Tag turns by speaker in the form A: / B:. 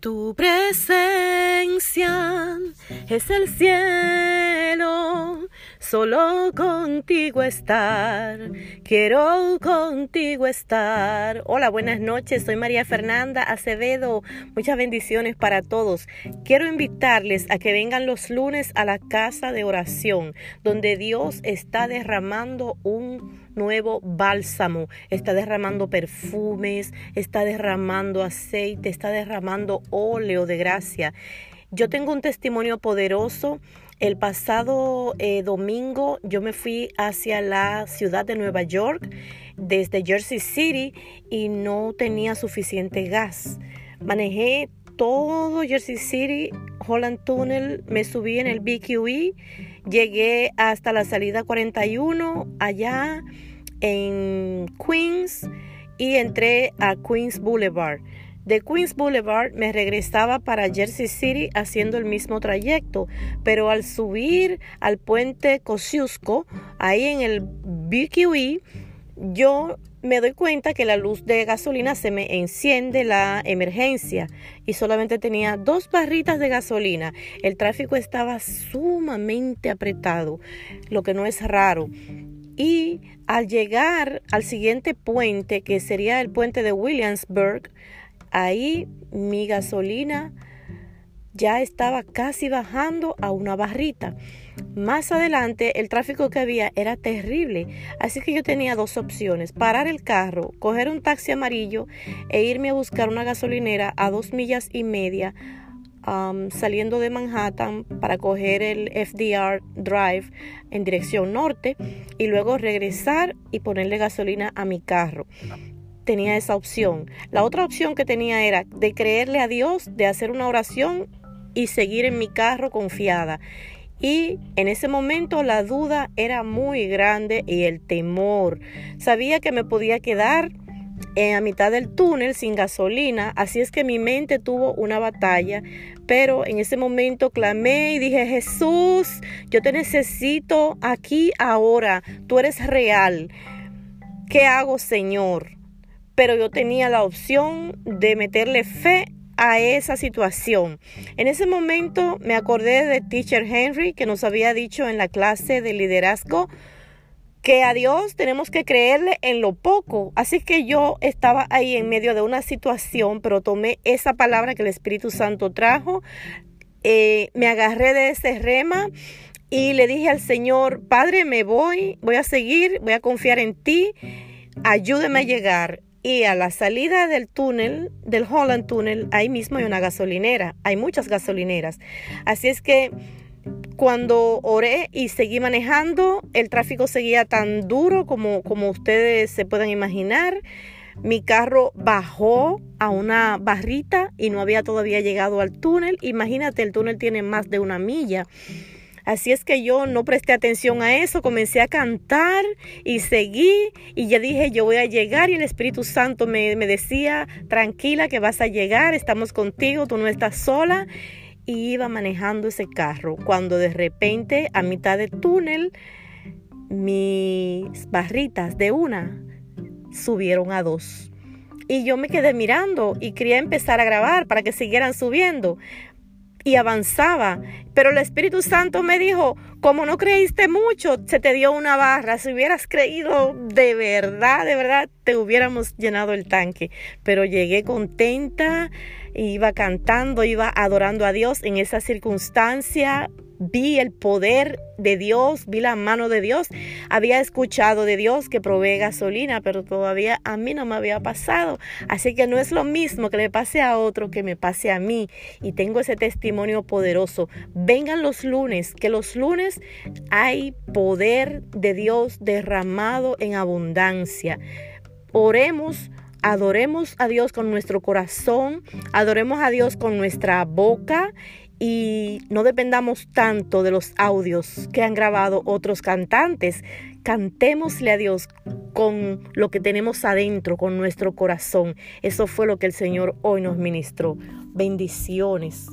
A: Tu presencia es el cielo, solo contigo estar, quiero contigo estar. Hola, buenas noches, soy María Fernanda Acevedo, muchas bendiciones para todos. Quiero invitarles a que vengan los lunes a la casa de oración, donde Dios está derramando un nuevo bálsamo, está derramando perfumes, está derramando aceite, está derramando óleo de gracia. Yo tengo un testimonio poderoso. El pasado eh, domingo yo me fui hacia la ciudad de Nueva York desde Jersey City y no tenía suficiente gas. Manejé todo Jersey City, Holland Tunnel, me subí en el BQE, llegué hasta la salida 41 allá en Queens y entré a Queens Boulevard. De Queens Boulevard me regresaba para Jersey City haciendo el mismo trayecto, pero al subir al puente Kosciuszko, ahí en el BQE, yo me doy cuenta que la luz de gasolina se me enciende la emergencia y solamente tenía dos barritas de gasolina. El tráfico estaba sumamente apretado, lo que no es raro. Y al llegar al siguiente puente, que sería el puente de Williamsburg, ahí mi gasolina ya estaba casi bajando a una barrita. Más adelante el tráfico que había era terrible, así que yo tenía dos opciones, parar el carro, coger un taxi amarillo e irme a buscar una gasolinera a dos millas y media saliendo de Manhattan para coger el FDR Drive en dirección norte y luego regresar y ponerle gasolina a mi carro. Tenía esa opción. La otra opción que tenía era de creerle a Dios, de hacer una oración y seguir en mi carro confiada. Y en ese momento la duda era muy grande y el temor. Sabía que me podía quedar en a mitad del túnel sin gasolina, así es que mi mente tuvo una batalla, pero en ese momento clamé y dije, Jesús, yo te necesito aquí ahora, tú eres real. ¿Qué hago, Señor? Pero yo tenía la opción de meterle fe a esa situación. En ese momento me acordé de Teacher Henry que nos había dicho en la clase de liderazgo que a Dios tenemos que creerle en lo poco. Así que yo estaba ahí en medio de una situación, pero tomé esa palabra que el Espíritu Santo trajo, eh, me agarré de ese rema y le dije al Señor, Padre, me voy, voy a seguir, voy a confiar en ti, ayúdeme a llegar. Y a la salida del túnel, del Holland Tunnel, ahí mismo hay una gasolinera, hay muchas gasolineras. Así es que cuando oré y seguí manejando, el tráfico seguía tan duro como, como ustedes se puedan imaginar. Mi carro bajó a una barrita y no había todavía llegado al túnel. Imagínate, el túnel tiene más de una milla. Así es que yo no presté atención a eso, comencé a cantar y seguí y ya dije, yo voy a llegar y el Espíritu Santo me, decía, tranquila que vas a llegar, estamos contigo, tú no estás sola y iba manejando ese carro cuando de repente a mitad de túnel mis barritas de una subieron a dos. Y yo me quedé mirando y quería empezar a grabar para que siguieran subiendo. Y avanzaba. Pero el Espíritu Santo me dijo, como no creíste mucho, se te dio una barra. Si hubieras creído de verdad, de verdad, te hubiéramos llenado el tanque. Pero llegué contenta iba cantando, iba adorando a Dios en esa circunstancia. Vi el poder de Dios, vi la mano de Dios. Había escuchado de Dios que provee gasolina, pero todavía a mí no me había pasado. Así que no es lo mismo que le pase a otro que me pase a mí. Y tengo ese testimonio poderoso. Vengan los lunes, que los lunes hay poder de Dios derramado en abundancia. Oremos adoremos a Dios con nuestro corazón, adoremos a Dios con nuestra boca y no dependamos tanto de los audios que han grabado otros cantantes. Cantémosle a Dios con lo que tenemos adentro, con nuestro corazón. Eso fue lo que el Señor hoy nos ministró. Bendiciones.